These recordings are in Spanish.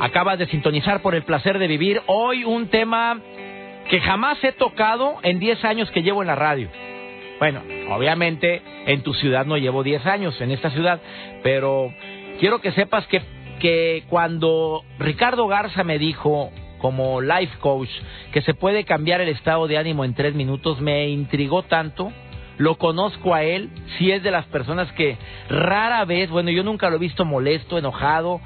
Acabas de sintonizar por el placer de vivir hoy un tema que jamás he tocado en 10 años que llevo en la radio. Bueno, obviamente en tu ciudad no llevo 10 años, en esta ciudad, pero quiero que sepas que, que cuando Ricardo Garza me dijo como life coach que se puede cambiar el estado de ánimo en tres minutos, me intrigó tanto lo conozco a él, si es de las personas que rara vez, bueno, yo nunca lo he visto molesto, enojado,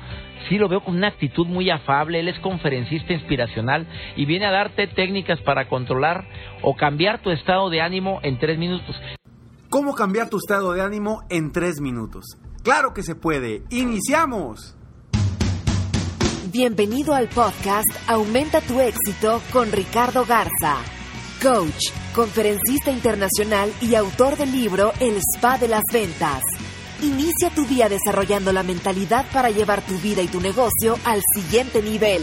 sí lo veo con una actitud muy afable, él es conferencista inspiracional y viene a darte técnicas para controlar o cambiar tu estado de ánimo en tres minutos. ¿Cómo cambiar tu estado de ánimo en tres minutos? Claro que se puede. ¡Iniciamos! Bienvenido al podcast Aumenta tu éxito con Ricardo Garza coach, conferencista internacional y autor del libro El Spa de las Ventas. Inicia tu día desarrollando la mentalidad para llevar tu vida y tu negocio al siguiente nivel.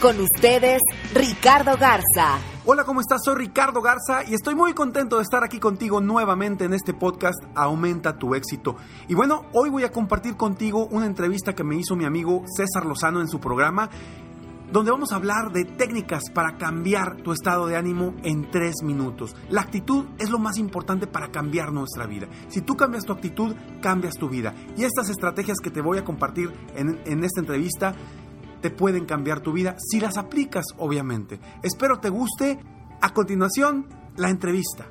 Con ustedes, Ricardo Garza. Hola, ¿cómo estás? Soy Ricardo Garza y estoy muy contento de estar aquí contigo nuevamente en este podcast Aumenta tu éxito. Y bueno, hoy voy a compartir contigo una entrevista que me hizo mi amigo César Lozano en su programa donde vamos a hablar de técnicas para cambiar tu estado de ánimo en tres minutos. La actitud es lo más importante para cambiar nuestra vida. Si tú cambias tu actitud, cambias tu vida. Y estas estrategias que te voy a compartir en, en esta entrevista te pueden cambiar tu vida si las aplicas, obviamente. Espero te guste. A continuación, la entrevista.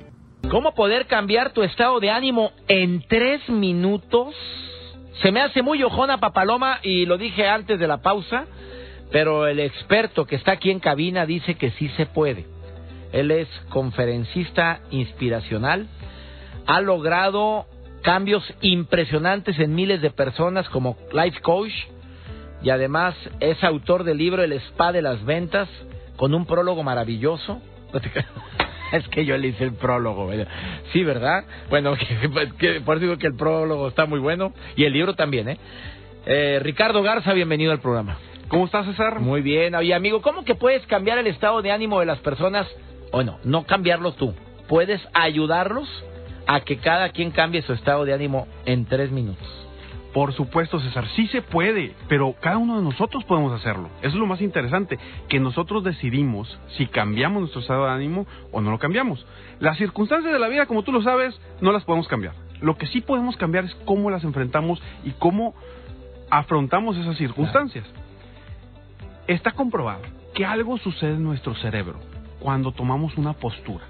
¿Cómo poder cambiar tu estado de ánimo en tres minutos? Se me hace muy ojona papaloma y lo dije antes de la pausa pero el experto que está aquí en cabina dice que sí se puede. Él es conferencista inspiracional, ha logrado cambios impresionantes en miles de personas como life coach y además es autor del libro El Spa de las Ventas con un prólogo maravilloso. es que yo le hice el prólogo, Sí, ¿verdad? Bueno, por eso digo que el prólogo está muy bueno y el libro también, ¿eh? eh Ricardo Garza, bienvenido al programa. ¿Cómo estás, César? Muy bien. Oye, amigo, ¿cómo que puedes cambiar el estado de ánimo de las personas? Bueno, no cambiarlos tú. Puedes ayudarlos a que cada quien cambie su estado de ánimo en tres minutos. Por supuesto, César, sí se puede, pero cada uno de nosotros podemos hacerlo. Eso es lo más interesante, que nosotros decidimos si cambiamos nuestro estado de ánimo o no lo cambiamos. Las circunstancias de la vida, como tú lo sabes, no las podemos cambiar. Lo que sí podemos cambiar es cómo las enfrentamos y cómo afrontamos esas circunstancias. Está comprobado que algo sucede en nuestro cerebro cuando tomamos una postura.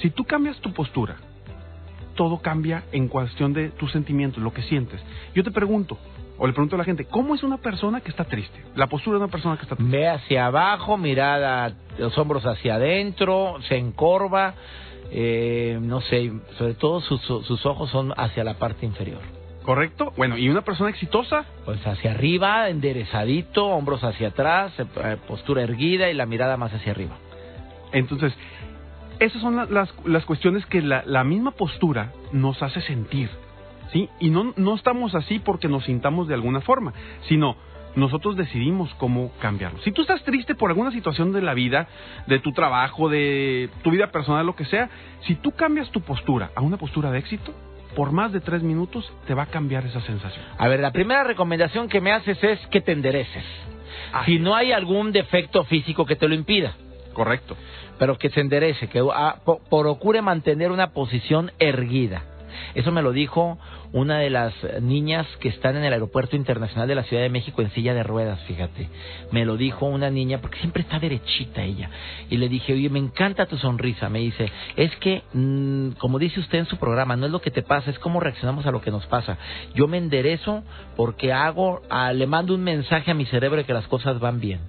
Si tú cambias tu postura, todo cambia en cuestión de tus sentimientos, lo que sientes. Yo te pregunto, o le pregunto a la gente, ¿cómo es una persona que está triste? La postura de una persona que está triste. Ve hacia abajo, mirada, los hombros hacia adentro, se encorva, eh, no sé, sobre todo sus, sus ojos son hacia la parte inferior. ¿Correcto? Bueno, ¿y una persona exitosa? Pues hacia arriba, enderezadito, hombros hacia atrás, eh, postura erguida y la mirada más hacia arriba. Entonces, esas son las, las cuestiones que la, la, misma postura nos hace sentir, ¿sí? Y no, no estamos así porque nos sintamos de alguna forma, sino nosotros decidimos cómo cambiarlo. Si tú estás triste por alguna situación de la vida, de tu trabajo, de tu vida personal, lo que sea, si tú cambias tu postura a una postura de éxito, por más de tres minutos te va a cambiar esa sensación. A ver, la primera recomendación que me haces es que te endereces. si no hay algún defecto físico que te lo impida. Correcto. Pero que se enderece, que ah, procure mantener una posición erguida. Eso me lo dijo una de las niñas que están en el Aeropuerto Internacional de la Ciudad de México en silla de ruedas, fíjate. Me lo dijo una niña, porque siempre está derechita ella. Y le dije, oye, me encanta tu sonrisa. Me dice, es que, mm, como dice usted en su programa, no es lo que te pasa, es cómo reaccionamos a lo que nos pasa. Yo me enderezo porque hago, ah, le mando un mensaje a mi cerebro de que las cosas van bien.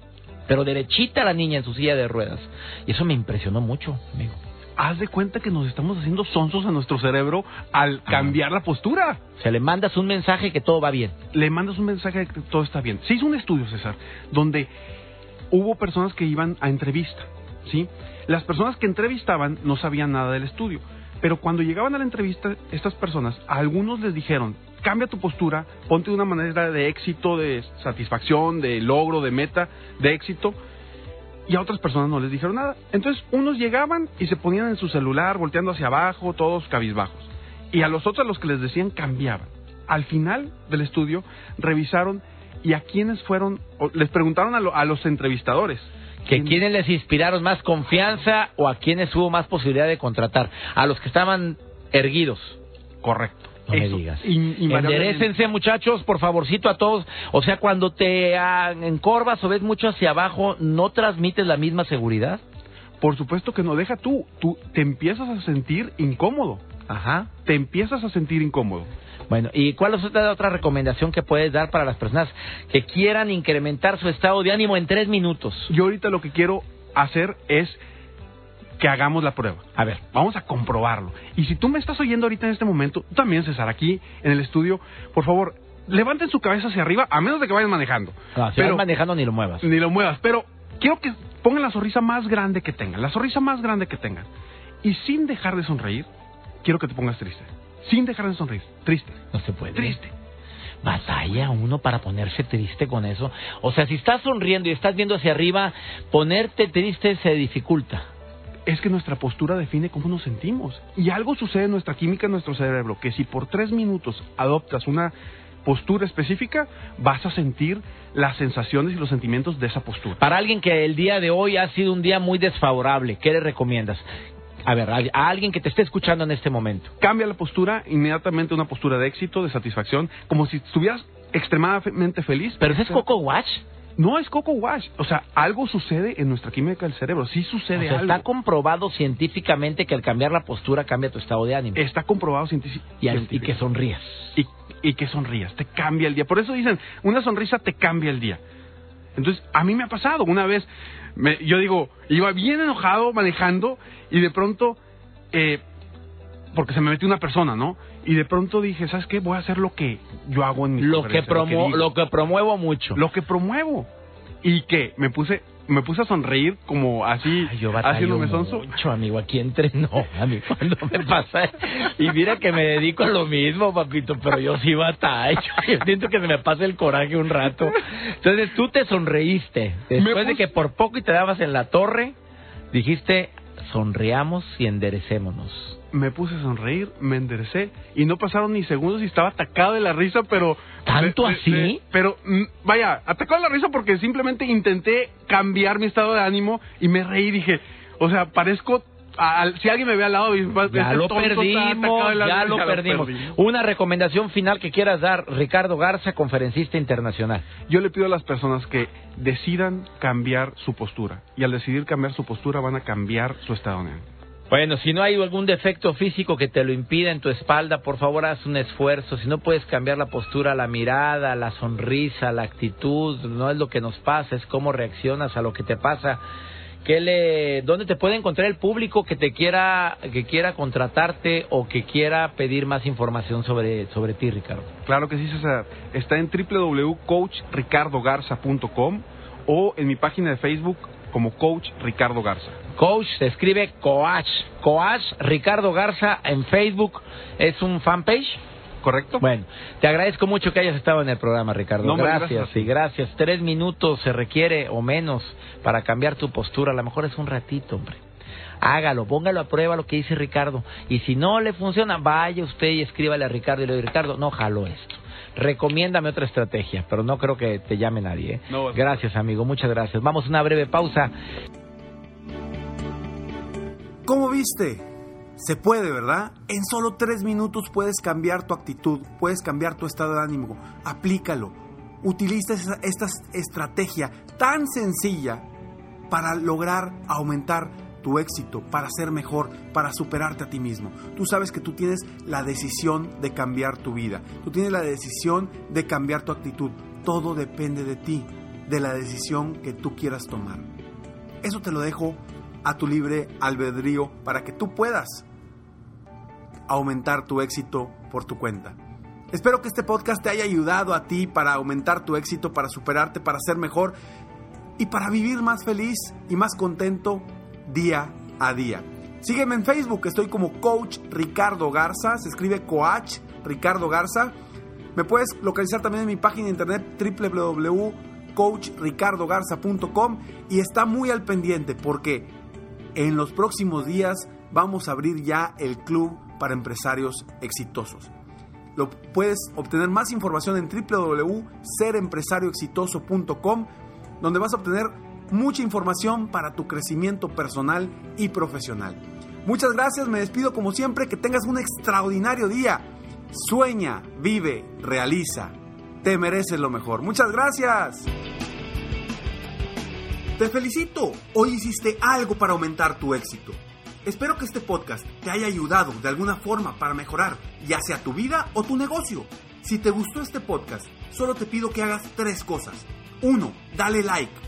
Pero derechita la niña en su silla de ruedas. Y eso me impresionó mucho, amigo haz de cuenta que nos estamos haciendo sonsos a nuestro cerebro al cambiar la postura. O sea, le mandas un mensaje que todo va bien. Le mandas un mensaje que todo está bien. Se hizo un estudio, César, donde hubo personas que iban a entrevista, ¿sí? Las personas que entrevistaban no sabían nada del estudio, pero cuando llegaban a la entrevista, estas personas, a algunos les dijeron, cambia tu postura, ponte de una manera de éxito, de satisfacción, de logro, de meta, de éxito, y a otras personas no les dijeron nada. Entonces unos llegaban y se ponían en su celular volteando hacia abajo, todos cabizbajos. Y a los otros los que les decían cambiaban. Al final del estudio revisaron y a quiénes fueron, les preguntaron a, los entrevistadores. Que quiénes les inspiraron más confianza o a quiénes hubo más posibilidad de contratar. A los que estaban erguidos. Correcto. No me digas. Enderecense, muchachos, por favorcito a todos. O sea, cuando te encorvas o ves mucho hacia abajo, ¿no transmites la misma seguridad? Por supuesto que no. Deja tú. Tú te empiezas a sentir incómodo. Ajá. Te empiezas a sentir incómodo. Bueno, ¿y cuál es otra, otra recomendación que puedes dar para las personas que quieran incrementar su estado de ánimo en tres minutos? Yo ahorita lo que quiero hacer es que hagamos la prueba. A ver, vamos a comprobarlo. Y si tú me estás oyendo ahorita en este momento, tú también, César, aquí en el estudio, por favor, levanten su cabeza hacia arriba, a menos de que vayan manejando. No, si pero, manejando ni lo muevas. Ni lo muevas, pero quiero que pongan la sonrisa más grande que tengan, la sonrisa más grande que tengan. Y sin dejar de sonreír, quiero que te pongas triste. Sin dejar de sonreír, triste. No se puede. Triste. Batalla uno para ponerse triste con eso. O sea, si estás sonriendo y estás viendo hacia arriba, ponerte triste se dificulta es que nuestra postura define cómo nos sentimos. Y algo sucede en nuestra química, en nuestro cerebro, que si por tres minutos adoptas una postura específica, vas a sentir las sensaciones y los sentimientos de esa postura. Para alguien que el día de hoy ha sido un día muy desfavorable, ¿qué le recomiendas? A ver, a alguien que te esté escuchando en este momento. Cambia la postura inmediatamente una postura de éxito, de satisfacción, como si estuvieras extremadamente feliz. ¿Pero ese es Coco Watch? No es Coco Wash. O sea, algo sucede en nuestra química del cerebro. Sí sucede algo. Está comprobado científicamente que al cambiar la postura cambia tu estado de ánimo. Está comprobado científicamente. Y, que sonrías. Y, y que sonrías. Te cambia el día. Por eso dicen, una sonrisa te cambia el día. Entonces, a mí me ha pasado. Una vez, me, yo digo, iba bien enojado manejando y de pronto, eh, porque se me metió una persona, ¿no? y de pronto dije, ¿sabes qué? Voy a hacer lo que yo hago en mi lo que promuevo lo que promuevo mucho. Lo que promuevo. Y que me puse me puse a sonreír como así Ay, yo haciéndome sonso. mucho, amigo, aquí entrenó a mí cuando me pasa. Y mira que me dedico a lo mismo, papito, pero yo sí batallo. Yo siento que se me pasa el coraje un rato. Entonces tú te sonreíste. Después de que por poco y te dabas en la torre, dijiste, sonreamos y enderecémonos me puse a sonreír, me enderecé y no pasaron ni segundos y estaba atacado de la risa, pero... ¿Tanto así? pero mm, vaya, atacado de la risa porque simplemente intenté cambiar mi estado de ánimo y me reí y dije, o sea, parezco... si alguien me ve al lado ya lo perdimos, ya, lo, perdimos. Una recomendación final que quieras dar, Ricardo Garza, conferencista internacional. Yo le pido a las personas que decidan cambiar su postura y al decidir cambiar su postura van a cambiar su estado de ánimo. Bueno, si no hay algún defecto físico que te lo impida en tu espalda, por favor haz un esfuerzo. Si no puedes cambiar la postura, la mirada, la sonrisa, la actitud, no es lo que nos pasa, es cómo reaccionas a lo que te pasa. ¿Qué le, ¿Dónde te puede encontrar el público que te quiera, que quiera contratarte o que quiera pedir más información sobre, sobre ti, Ricardo? Claro que sí, César. Está en www.coachricardogarza.com o en mi página de Facebook como Coach Ricardo Garza. Coach se escribe Coach. Coach Ricardo Garza en Facebook. ¿Es un fanpage? ¿Correcto? Bueno, te agradezco mucho que hayas estado en el programa, Ricardo. gracias, y gracias. Tres minutos se requiere o menos para cambiar tu postura. A lo mejor es un ratito, hombre. Hágalo, póngalo a prueba lo que dice Ricardo. Y si no le funciona, vaya usted y escríbale a Ricardo y le diga, Ricardo, no jalo esto recomiéndame otra estrategia, pero no creo que te llame nadie. ¿eh? gracias, amigo, muchas gracias. Vamos a una breve pausa. ¿Cómo viste? Se puede, ¿verdad? En solo tres minutos puedes cambiar tu actitud, puedes cambiar tu estado de ánimo. Aplícalo. Utiliza esta estrategia tan sencilla para lograr aumentar tu éxito, para ser mejor, para superarte a ti mismo. Tú sabes que tú tienes la decisión de cambiar tu vida. Tú tienes la decisión de cambiar tu actitud. Todo depende de ti, de la decisión que tú quieras tomar. Eso te lo dejo a tu libre albedrío para que tú puedas aumentar tu éxito por tu cuenta. Espero que este podcast te haya ayudado a ti para aumentar tu éxito, para superarte, para ser mejor y para vivir más feliz y más contento día a día. Sígueme en Facebook, estoy como Coach Ricardo Garza, se escribe Coach Ricardo Garza. Me puedes localizar también en mi página de internet www.coachricardogarza.com y está muy al pendiente porque en los próximos días vamos a abrir ya el club para empresarios exitosos. Lo puedes obtener más información en www.serempresarioexitoso.com donde vas a obtener mucha información para tu crecimiento personal y profesional. Muchas gracias, me despido como siempre, que tengas un extraordinario día. Sueña, vive, realiza. Te mereces lo mejor. Muchas gracias. Te felicito. Hoy hiciste algo para aumentar tu éxito. Espero que este podcast te haya ayudado de alguna forma para mejorar ya sea tu vida o tu negocio. Si te gustó este podcast, solo te pido que hagas tres cosas. 1. Dale like.